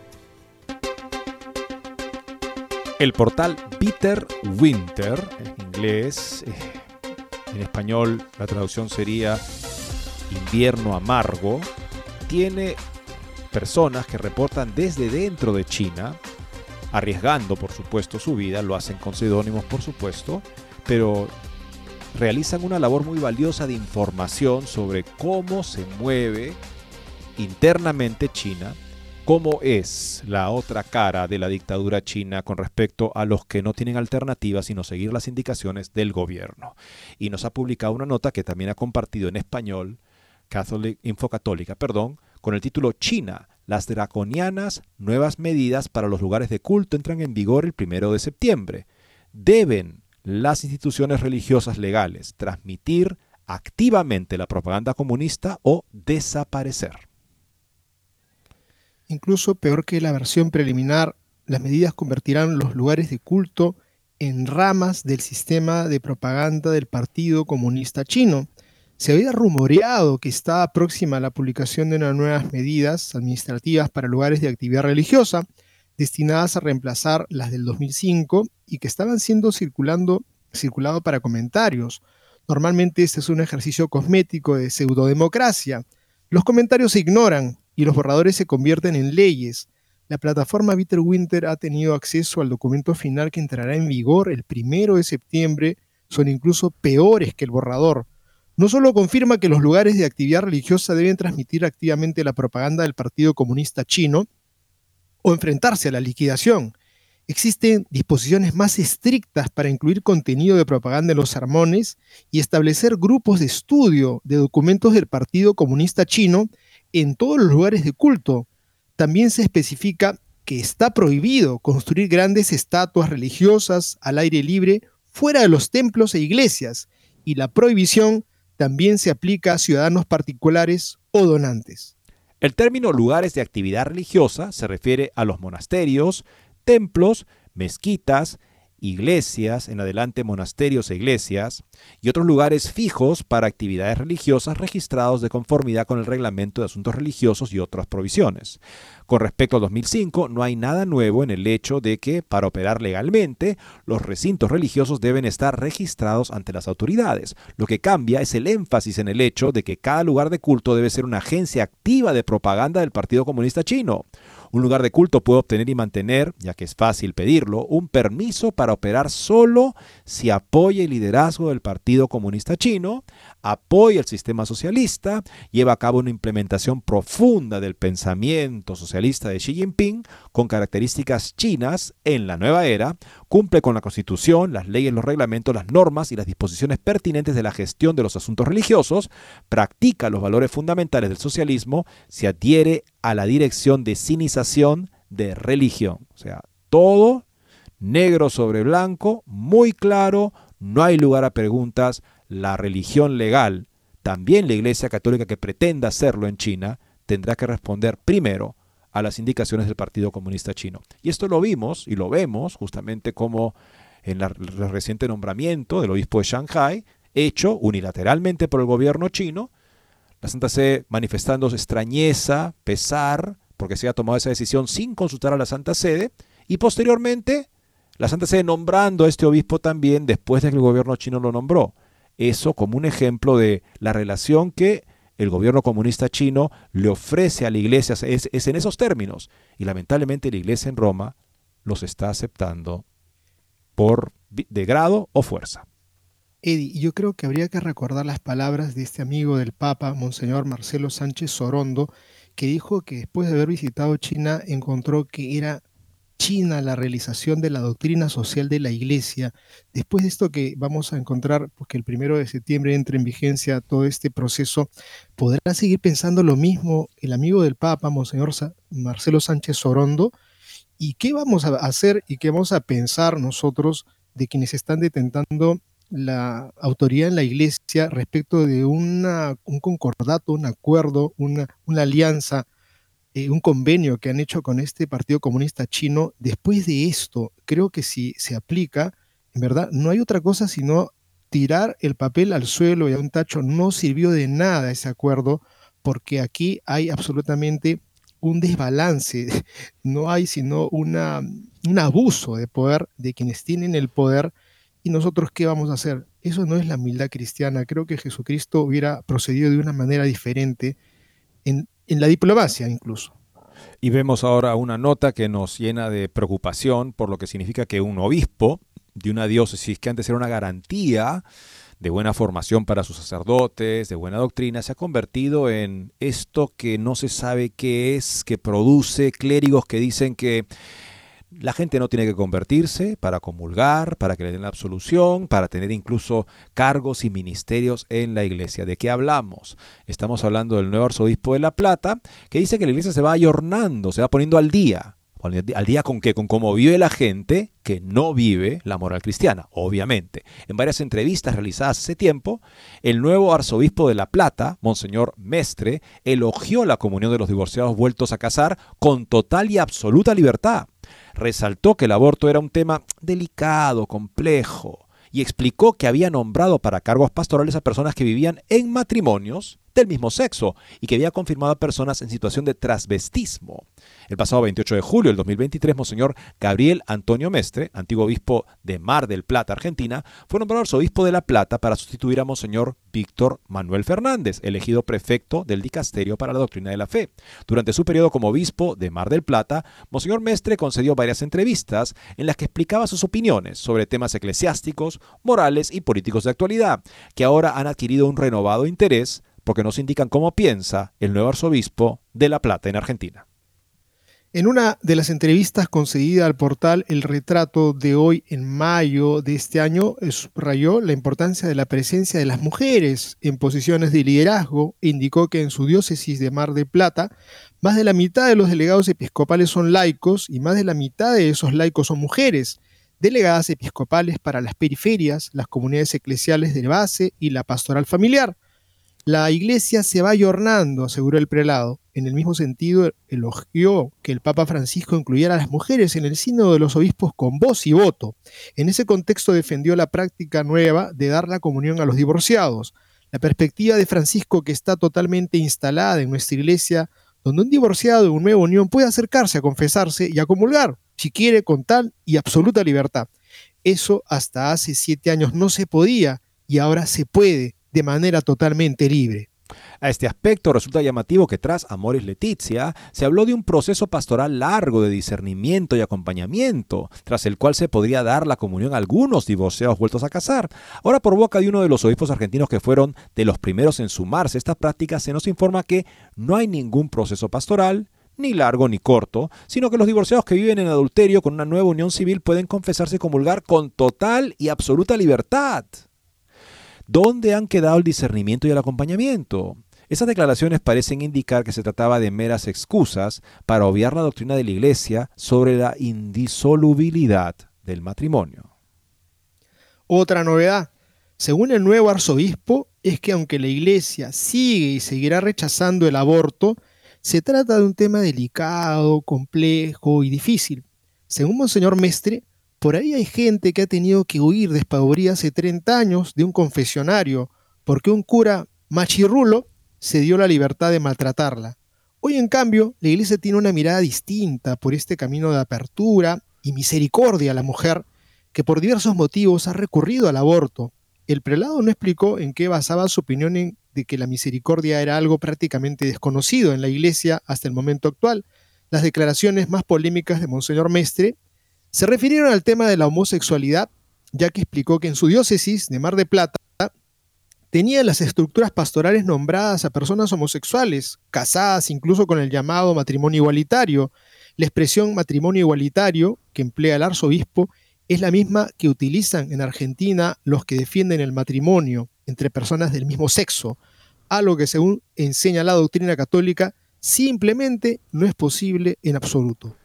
El portal Bitter Winter, en inglés, eh, en español la traducción sería invierno amargo, tiene personas que reportan desde dentro de China, arriesgando por supuesto su vida, lo hacen con seudónimos por supuesto, pero realizan una labor muy valiosa de información sobre cómo se mueve internamente China cómo es la otra cara de la dictadura china con respecto a los que no tienen alternativa sino seguir las indicaciones del gobierno. Y nos ha publicado una nota que también ha compartido en español, Catholic Info Católica, perdón, con el título China, las draconianas nuevas medidas para los lugares de culto entran en vigor el primero de septiembre. Deben las instituciones religiosas legales transmitir activamente la propaganda comunista o desaparecer. Incluso peor que la versión preliminar, las medidas convertirán los lugares de culto en ramas del sistema de propaganda del Partido Comunista Chino. Se había rumoreado que estaba próxima la publicación de unas nuevas medidas administrativas para lugares de actividad religiosa, destinadas a reemplazar las del 2005 y que estaban siendo circulando, circulado para comentarios. Normalmente este es un ejercicio cosmético de pseudodemocracia. Los comentarios se ignoran, y los borradores se convierten en leyes. La plataforma Bitterwinter ha tenido acceso al documento final que entrará en vigor el primero de septiembre son incluso peores que el borrador. No solo confirma que los lugares de actividad religiosa deben transmitir activamente la propaganda del Partido Comunista Chino o enfrentarse a la liquidación, Existen disposiciones más estrictas para incluir contenido de propaganda en los sermones y establecer grupos de estudio de documentos del Partido Comunista Chino en todos los lugares de culto. También se especifica que está prohibido construir grandes estatuas religiosas al aire libre fuera de los templos e iglesias, y la prohibición también se aplica a ciudadanos particulares o donantes. El término lugares de actividad religiosa se refiere a los monasterios, templos, mezquitas, iglesias, en adelante monasterios e iglesias, y otros lugares fijos para actividades religiosas registrados de conformidad con el Reglamento de Asuntos Religiosos y otras provisiones. Con respecto al 2005, no hay nada nuevo en el hecho de que, para operar legalmente, los recintos religiosos deben estar registrados ante las autoridades. Lo que cambia es el énfasis en el hecho de que cada lugar de culto debe ser una agencia activa de propaganda del Partido Comunista Chino. Un lugar de culto puede obtener y mantener, ya que es fácil pedirlo, un permiso para operar solo si apoya el liderazgo del Partido Comunista Chino, apoya el sistema socialista, lleva a cabo una implementación profunda del pensamiento socialista de Xi Jinping con características chinas en la nueva era, cumple con la constitución, las leyes, los reglamentos, las normas y las disposiciones pertinentes de la gestión de los asuntos religiosos, practica los valores fundamentales del socialismo, se adhiere a la dirección de cinización de religión. O sea, todo negro sobre blanco, muy claro, no hay lugar a preguntas, la religión legal, también la Iglesia Católica que pretenda hacerlo en China, tendrá que responder primero a las indicaciones del Partido Comunista Chino. Y esto lo vimos y lo vemos justamente como en el reciente nombramiento del obispo de Shanghai, hecho unilateralmente por el gobierno chino, la Santa Sede manifestando extrañeza, pesar, porque se ha tomado esa decisión sin consultar a la Santa Sede, y posteriormente la Santa Sede nombrando a este obispo también después de que el gobierno chino lo nombró. Eso como un ejemplo de la relación que el gobierno comunista chino le ofrece a la iglesia, es, es en esos términos. Y lamentablemente la iglesia en Roma los está aceptando por de grado o fuerza. Eddie, yo creo que habría que recordar las palabras de este amigo del Papa, Monseñor Marcelo Sánchez Sorondo, que dijo que después de haber visitado China encontró que era China la realización de la doctrina social de la Iglesia. Después de esto que vamos a encontrar, porque el primero de septiembre entra en vigencia todo este proceso, ¿podrá seguir pensando lo mismo el amigo del Papa, Monseñor Marcelo Sánchez Sorondo? ¿Y qué vamos a hacer y qué vamos a pensar nosotros de quienes están detentando la autoridad en la Iglesia respecto de una, un concordato, un acuerdo, una, una alianza? Eh, un convenio que han hecho con este Partido Comunista Chino, después de esto, creo que si se aplica, en verdad, no hay otra cosa sino tirar el papel al suelo y a un tacho. No sirvió de nada ese acuerdo, porque aquí hay absolutamente un desbalance, no hay sino una, un abuso de poder de quienes tienen el poder. ¿Y nosotros qué vamos a hacer? Eso no es la humildad cristiana. Creo que Jesucristo hubiera procedido de una manera diferente en en la diplomacia incluso. Y vemos ahora una nota que nos llena de preocupación por lo que significa que un obispo de una diócesis que antes era una garantía de buena formación para sus sacerdotes, de buena doctrina, se ha convertido en esto que no se sabe qué es, que produce clérigos que dicen que la gente no tiene que convertirse para comulgar, para que le den la absolución, para tener incluso cargos y ministerios en la iglesia. ¿De qué hablamos? Estamos hablando del nuevo arzobispo de La Plata, que dice que la iglesia se va ayornando, se va poniendo al día. ¿Al día con qué? Con cómo vive la gente que no vive la moral cristiana, obviamente. En varias entrevistas realizadas hace tiempo, el nuevo arzobispo de La Plata, Monseñor Mestre, elogió la comunión de los divorciados vueltos a casar con total y absoluta libertad resaltó que el aborto era un tema delicado, complejo, y explicó que había nombrado para cargos pastorales a personas que vivían en matrimonios del mismo sexo y que había confirmado a personas en situación de transvestismo. El pasado 28 de julio del 2023, Monseñor Gabriel Antonio Mestre, antiguo obispo de Mar del Plata, Argentina, fue nombrado arzobispo de La Plata para sustituir a Monseñor Víctor Manuel Fernández, elegido prefecto del Dicasterio para la Doctrina de la Fe. Durante su periodo como obispo de Mar del Plata, Monseñor Mestre concedió varias entrevistas en las que explicaba sus opiniones sobre temas eclesiásticos, morales y políticos de actualidad, que ahora han adquirido un renovado interés porque nos indican cómo piensa el nuevo arzobispo de La Plata en Argentina. En una de las entrevistas concedida al portal El Retrato de hoy, en mayo de este año, subrayó la importancia de la presencia de las mujeres en posiciones de liderazgo e indicó que en su diócesis de Mar de Plata, más de la mitad de los delegados episcopales son laicos y más de la mitad de esos laicos son mujeres, delegadas episcopales para las periferias, las comunidades eclesiales de base y la pastoral familiar. La iglesia se va ayornando, aseguró el prelado. En el mismo sentido, elogió que el Papa Francisco incluyera a las mujeres en el sínodo de los obispos con voz y voto. En ese contexto defendió la práctica nueva de dar la comunión a los divorciados. La perspectiva de Francisco que está totalmente instalada en nuestra iglesia, donde un divorciado de una nueva unión puede acercarse a confesarse y a comulgar, si quiere, con tal y absoluta libertad. Eso hasta hace siete años no se podía y ahora se puede de manera totalmente libre. A este aspecto resulta llamativo que tras Amoris Letizia se habló de un proceso pastoral largo de discernimiento y acompañamiento, tras el cual se podría dar la comunión a algunos divorciados vueltos a casar. Ahora por boca de uno de los obispos argentinos que fueron de los primeros en sumarse a esta práctica se nos informa que no hay ningún proceso pastoral, ni largo ni corto, sino que los divorciados que viven en adulterio con una nueva unión civil pueden confesarse y comulgar con total y absoluta libertad. ¿Dónde han quedado el discernimiento y el acompañamiento? Esas declaraciones parecen indicar que se trataba de meras excusas para obviar la doctrina de la Iglesia sobre la indisolubilidad del matrimonio. Otra novedad, según el nuevo arzobispo, es que aunque la Iglesia sigue y seguirá rechazando el aborto, se trata de un tema delicado, complejo y difícil. Según Monseñor Mestre, por ahí hay gente que ha tenido que huir despavoridas hace 30 años de un confesionario porque un cura machirrulo se dio la libertad de maltratarla. Hoy, en cambio, la iglesia tiene una mirada distinta por este camino de apertura y misericordia a la mujer que por diversos motivos ha recurrido al aborto. El prelado no explicó en qué basaba su opinión en, de que la misericordia era algo prácticamente desconocido en la iglesia hasta el momento actual. Las declaraciones más polémicas de Monseñor Mestre se refirieron al tema de la homosexualidad, ya que explicó que en su diócesis de Mar de Plata tenía las estructuras pastorales nombradas a personas homosexuales, casadas incluso con el llamado matrimonio igualitario. La expresión matrimonio igualitario que emplea el arzobispo es la misma que utilizan en Argentina los que defienden el matrimonio entre personas del mismo sexo, algo que según enseña la doctrina católica simplemente no es posible en absoluto.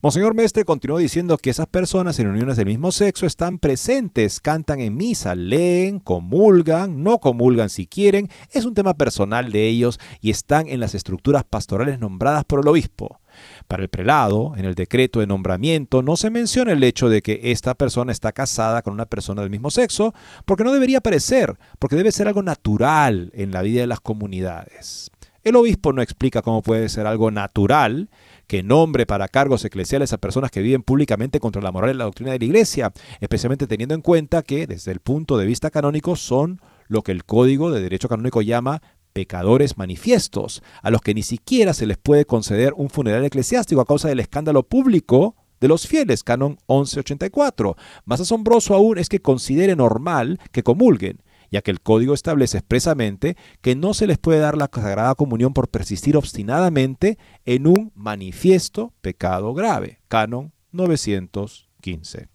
Monseñor Mestre continuó diciendo que esas personas en uniones del mismo sexo están presentes, cantan en misa, leen, comulgan, no comulgan si quieren, es un tema personal de ellos y están en las estructuras pastorales nombradas por el obispo. Para el prelado, en el decreto de nombramiento, no se menciona el hecho de que esta persona está casada con una persona del mismo sexo, porque no debería parecer, porque debe ser algo natural en la vida de las comunidades. El obispo no explica cómo puede ser algo natural que nombre para cargos eclesiales a personas que viven públicamente contra la moral y la doctrina de la Iglesia, especialmente teniendo en cuenta que desde el punto de vista canónico son lo que el Código de Derecho Canónico llama pecadores manifiestos, a los que ni siquiera se les puede conceder un funeral eclesiástico a causa del escándalo público de los fieles, canon 1184. Más asombroso aún es que considere normal que comulguen, ya que el código establece expresamente que no se les puede dar la Sagrada Comunión por persistir obstinadamente en un manifiesto pecado grave. Canon 915.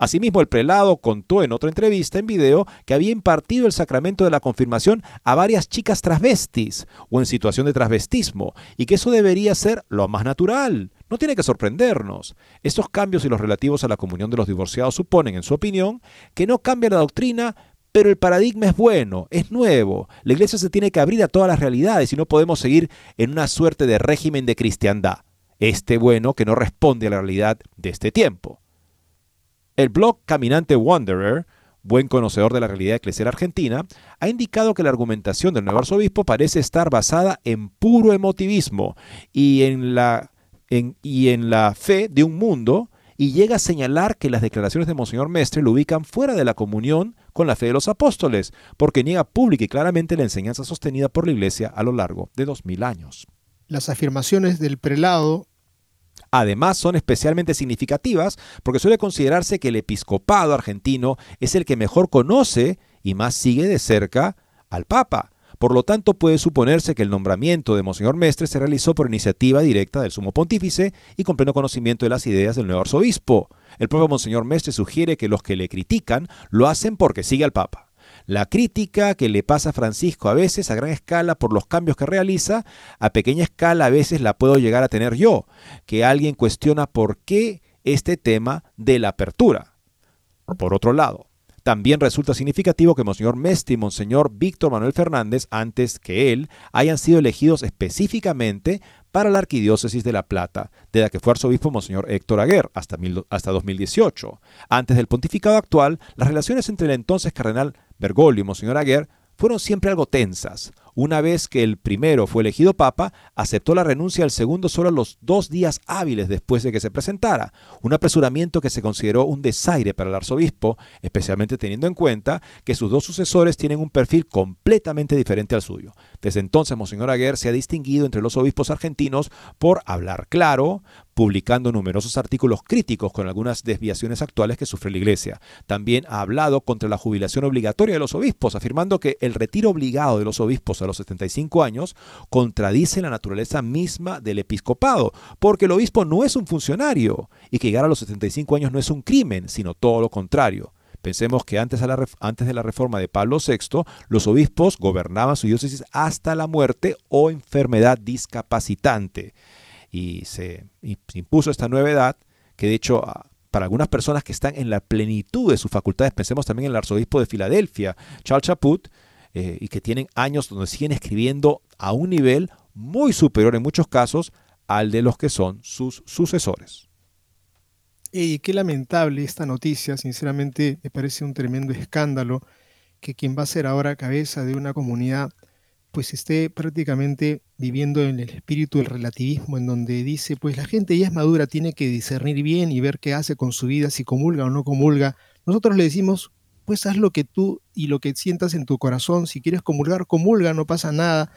Asimismo, el prelado contó en otra entrevista en video que había impartido el sacramento de la confirmación a varias chicas transvestis o en situación de transvestismo y que eso debería ser lo más natural. No tiene que sorprendernos. Estos cambios y los relativos a la comunión de los divorciados suponen, en su opinión, que no cambia la doctrina pero el paradigma es bueno, es nuevo. La iglesia se tiene que abrir a todas las realidades y no podemos seguir en una suerte de régimen de cristiandad. Este bueno que no responde a la realidad de este tiempo. El blog Caminante Wanderer, buen conocedor de la realidad eclesial argentina, ha indicado que la argumentación del nuevo arzobispo parece estar basada en puro emotivismo y en la y en la fe de un mundo y llega a señalar que las declaraciones de Monseñor Mestre lo ubican fuera de la comunión con la fe de los apóstoles, porque niega pública y claramente la enseñanza sostenida por la Iglesia a lo largo de dos mil años. Las afirmaciones del prelado Además, son especialmente significativas porque suele considerarse que el episcopado argentino es el que mejor conoce y más sigue de cerca al Papa. Por lo tanto, puede suponerse que el nombramiento de Monseñor Mestre se realizó por iniciativa directa del sumo pontífice y con pleno conocimiento de las ideas del nuevo arzobispo. El propio Monseñor Mestre sugiere que los que le critican lo hacen porque sigue al Papa. La crítica que le pasa a Francisco a veces a gran escala por los cambios que realiza, a pequeña escala a veces la puedo llegar a tener yo, que alguien cuestiona por qué este tema de la apertura. Por otro lado, también resulta significativo que Monseñor Mestre y Monseñor Víctor Manuel Fernández, antes que él, hayan sido elegidos específicamente para la Arquidiócesis de La Plata, de la que fue arzobispo Monseñor Héctor Aguer hasta, hasta 2018. Antes del pontificado actual, las relaciones entre el entonces cardenal Bergoglio y Monseñor Aguer fueron siempre algo tensas. Una vez que el primero fue elegido papa, aceptó la renuncia del segundo solo a los dos días hábiles después de que se presentara, un apresuramiento que se consideró un desaire para el arzobispo, especialmente teniendo en cuenta que sus dos sucesores tienen un perfil completamente diferente al suyo. Desde entonces, Monseñor Aguer se ha distinguido entre los obispos argentinos por hablar claro, publicando numerosos artículos críticos con algunas desviaciones actuales que sufre la Iglesia. También ha hablado contra la jubilación obligatoria de los obispos, afirmando que el retiro obligado de los obispos a los 75 años contradice la naturaleza misma del episcopado, porque el obispo no es un funcionario y que llegar a los 75 años no es un crimen, sino todo lo contrario. Pensemos que antes, de la reforma de Pablo VI, los obispos gobernaban su diócesis hasta la muerte o enfermedad discapacitante. Y se impuso esta nueva edad, que de hecho ah, para algunas personas que están en la plenitud de sus facultades, pensemos también en el arzobispo de Filadelfia, Charles Chaput, eh, y que tienen años donde siguen escribiendo a un nivel muy superior en muchos casos al de los que son sus sucesores. Qué lamentable esta noticia, sinceramente me parece un tremendo escándalo que quien va a ser ahora cabeza de una comunidad pues esté prácticamente viviendo en el espíritu del relativismo, en donde dice, pues la gente ya es madura, tiene que discernir bien y ver qué hace con su vida, si comulga o no comulga. Nosotros le decimos, pues haz lo que tú y lo que sientas en tu corazón. Si quieres comulgar, comulga, no pasa nada.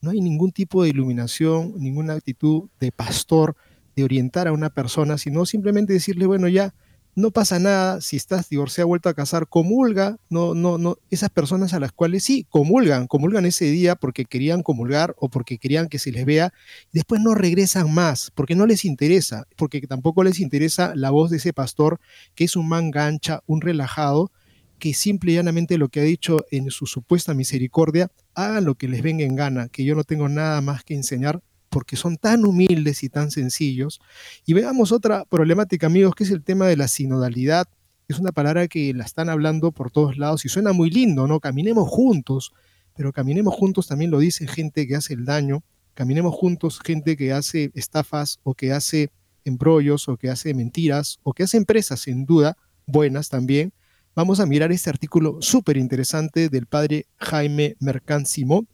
No hay ningún tipo de iluminación, ninguna actitud de pastor de orientar a una persona, sino simplemente decirle, bueno, ya, no pasa nada, si estás divorciado, vuelto a casar, comulga, no, no, no, esas personas a las cuales sí, comulgan, comulgan ese día porque querían comulgar o porque querían que se les vea, y después no regresan más, porque no les interesa, porque tampoco les interesa la voz de ese pastor, que es un man gancha, un relajado, que simple y llanamente lo que ha dicho en su supuesta misericordia, hagan lo que les venga en gana, que yo no tengo nada más que enseñar porque son tan humildes y tan sencillos. Y veamos otra problemática, amigos, que es el tema de la sinodalidad. Es una palabra que la están hablando por todos lados y suena muy lindo, ¿no? Caminemos juntos, pero caminemos juntos también lo dice gente que hace el daño, caminemos juntos gente que hace estafas o que hace embrollos o que hace mentiras o que hace empresas, sin duda, buenas también, vamos a mirar este artículo súper interesante del padre Jaime Mercant Simón.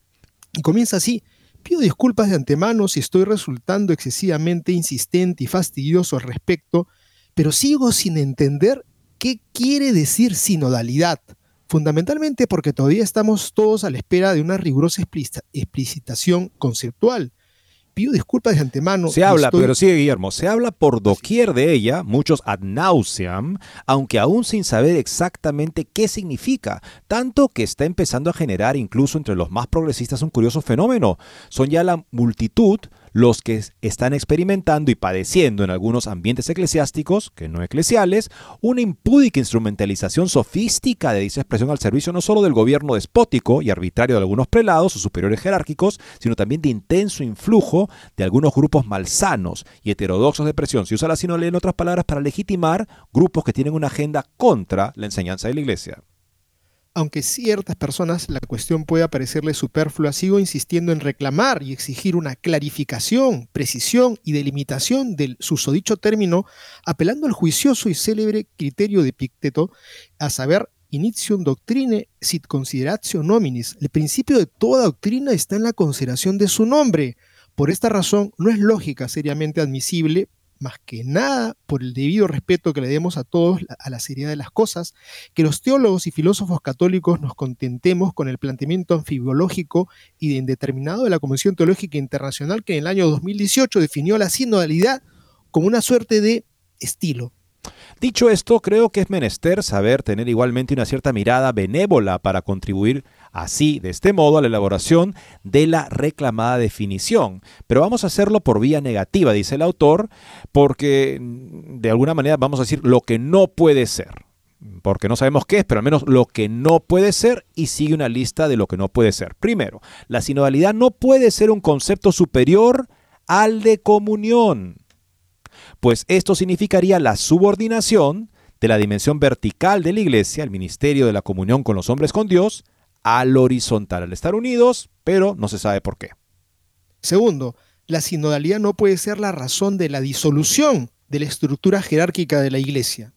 Y comienza así. Pido disculpas de antemano si estoy resultando excesivamente insistente y fastidioso al respecto, pero sigo sin entender qué quiere decir sinodalidad, fundamentalmente porque todavía estamos todos a la espera de una rigurosa explicitación conceptual pido disculpas de antemano. Se habla, pero sigue Guillermo, se habla por doquier de ella, muchos ad nauseam, aunque aún sin saber exactamente qué significa, tanto que está empezando a generar incluso entre los más progresistas un curioso fenómeno. Son ya la multitud los que están experimentando y padeciendo en algunos ambientes eclesiásticos, que no eclesiales, una impúdica instrumentalización sofística de dicha expresión al servicio no solo del gobierno despótico y arbitrario de algunos prelados o superiores jerárquicos, sino también de intenso influjo de algunos grupos malsanos y heterodoxos de presión. Se usa la sinodalidad en otras palabras para legitimar grupos que tienen una agenda contra la enseñanza de la Iglesia. Aunque ciertas personas la cuestión pueda parecerles superflua, sigo insistiendo en reclamar y exigir una clarificación, precisión y delimitación del susodicho término, apelando al juicioso y célebre criterio de Picteto, a saber, initium doctrine sit consideratio nominis. El principio de toda doctrina está en la consideración de su nombre. Por esta razón, no es lógica seriamente admisible más que nada por el debido respeto que le demos a todos a la seriedad de las cosas, que los teólogos y filósofos católicos nos contentemos con el planteamiento anfibiológico y indeterminado de la Convención Teológica Internacional que en el año 2018 definió la sinodalidad como una suerte de estilo. Dicho esto, creo que es menester saber tener igualmente una cierta mirada benévola para contribuir así, de este modo, a la elaboración de la reclamada definición. Pero vamos a hacerlo por vía negativa, dice el autor, porque mm, de alguna manera vamos a decir lo que no puede ser. Porque no sabemos qué es, pero al menos lo que no puede ser y sigue una lista de lo que no puede ser. Primero, la sinodalidad no puede ser un concepto superior al de comunión, pues esto significaría la subordinación de la dimensión vertical de la iglesia, el ministerio de la comunión con los hombres con Dios, al horizontal, al estar unidos, pero no se sabe por qué. Segundo, la sinodalidad no puede ser la razón de la disolución de la estructura jerárquica de la Iglesia.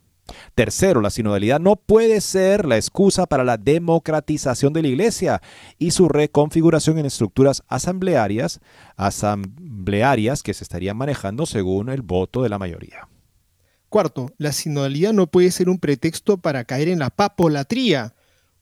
Tercero, la sinodalidad no puede ser la excusa para la democratización de la Iglesia y su reconfiguración en estructuras asamblearias, asamblearias que se estarían manejando según el voto de la mayoría. Cuarto, la sinodalidad no puede ser un pretexto para caer en la papolatría,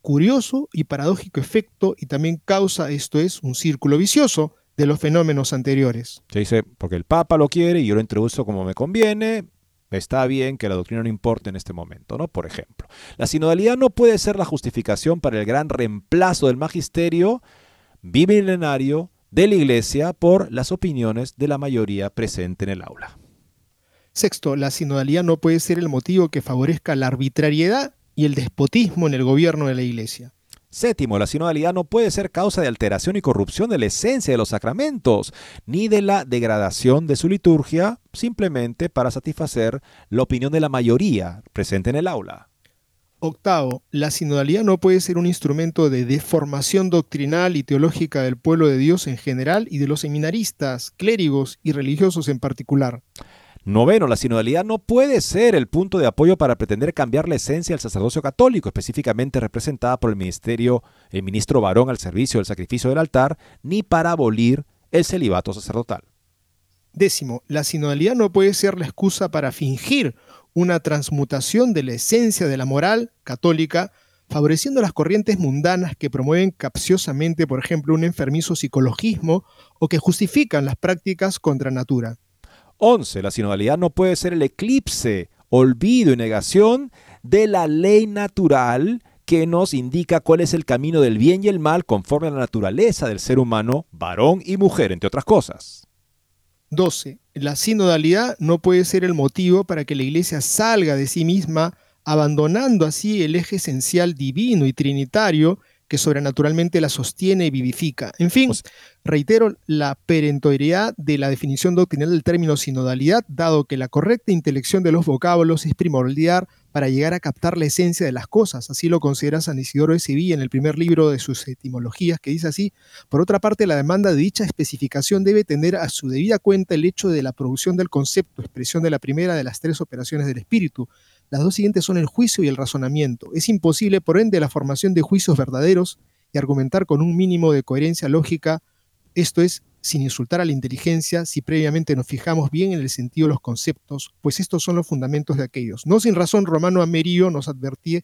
curioso y paradójico efecto y también causa, esto es, un círculo vicioso de los fenómenos anteriores. Se dice, porque el Papa lo quiere y yo lo introduzco como me conviene, está bien que la doctrina no importe en este momento, ¿no? Por ejemplo, la sinodalidad no puede ser la justificación para el gran reemplazo del magisterio bimilenario de la Iglesia por las opiniones de la mayoría presente en el aula. Sexto, la sinodalidad no puede ser el motivo que favorezca la arbitrariedad y el despotismo en el gobierno de la Iglesia. Séptimo, la sinodalidad no puede ser causa de alteración y corrupción de la esencia de los sacramentos, ni de la degradación de su liturgia, simplemente para satisfacer la opinión de la mayoría presente en el aula. Octavo, la sinodalidad no puede ser un instrumento de deformación doctrinal y teológica del pueblo de Dios en general y de los seminaristas, clérigos y religiosos en particular. Noveno, la sinodalidad no puede ser el punto de apoyo para pretender cambiar la esencia del sacerdocio católico, específicamente representada por el ministerio, el ministro varón al servicio del sacrificio del altar, ni para abolir el celibato sacerdotal. Décimo, la sinodalidad no puede ser la excusa para fingir una transmutación de la esencia de la moral católica, favoreciendo las corrientes mundanas que promueven capciosamente, por ejemplo, un enfermizo psicologismo o que justifican las prácticas contra natura. 11. La sinodalidad no puede ser el eclipse, olvido y negación de la ley natural que nos indica cuál es el camino del bien y el mal conforme a la naturaleza del ser humano, varón y mujer, entre otras cosas. 12. La sinodalidad no puede ser el motivo para que la Iglesia salga de sí misma, abandonando así el eje esencial divino y trinitario que sobrenaturalmente la sostiene y vivifica. En fin, reitero la perentoriedad de la definición doctrinal del término sinodalidad, dado que la correcta intelección de los vocábulos es primordial para llegar a captar la esencia de las cosas. Así lo considera San Isidoro de Sevilla en el primer libro de sus etimologías, que dice así. Por otra parte, la demanda de dicha especificación debe tener a su debida cuenta el hecho de la producción del concepto, expresión de la primera de las tres operaciones del espíritu, las dos siguientes son el juicio y el razonamiento. Es imposible, por ende, la formación de juicios verdaderos y argumentar con un mínimo de coherencia lógica, esto es, sin insultar a la inteligencia, si previamente nos fijamos bien en el sentido de los conceptos, pues estos son los fundamentos de aquellos. No sin razón, Romano Amerio nos advertía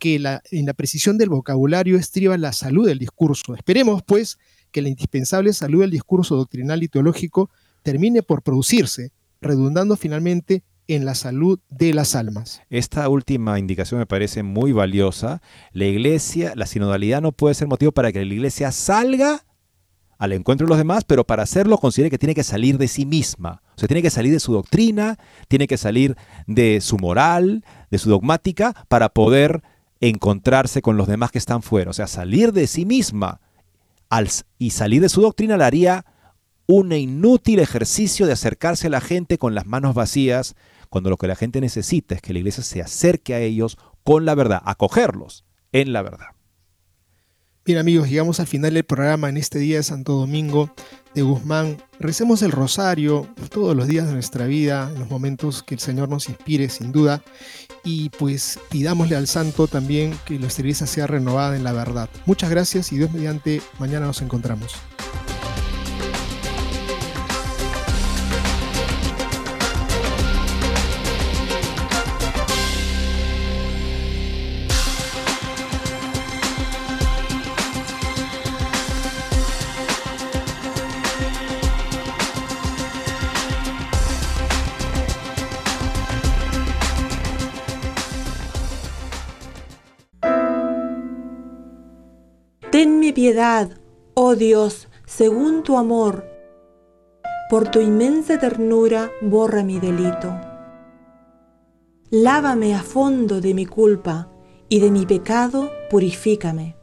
que en la precisión del vocabulario estriba la salud del discurso. Esperemos, pues, que la indispensable salud del discurso doctrinal y teológico termine por producirse, redundando finalmente en la salud de las almas. Esta última indicación me parece muy valiosa. La iglesia, la sinodalidad no puede ser motivo para que la iglesia salga al encuentro de los demás, pero para hacerlo considere que tiene que salir de sí misma. O sea, tiene que salir de su doctrina, tiene que salir de su moral, de su dogmática, para poder encontrarse con los demás que están fuera. O sea, salir de sí misma y salir de su doctrina la haría un inútil ejercicio de acercarse a la gente con las manos vacías, cuando lo que la gente necesita es que la iglesia se acerque a ellos con la verdad, acogerlos en la verdad. Bien amigos, llegamos al final del programa en este día de Santo Domingo de Guzmán. Recemos el rosario todos los días de nuestra vida, en los momentos que el Señor nos inspire sin duda. Y pues pidámosle al Santo también que nuestra iglesia sea renovada en la verdad. Muchas gracias y Dios mediante, mañana nos encontramos. Piedad, oh Dios, según tu amor. Por tu inmensa ternura borra mi delito. Lávame a fondo de mi culpa y de mi pecado purifícame.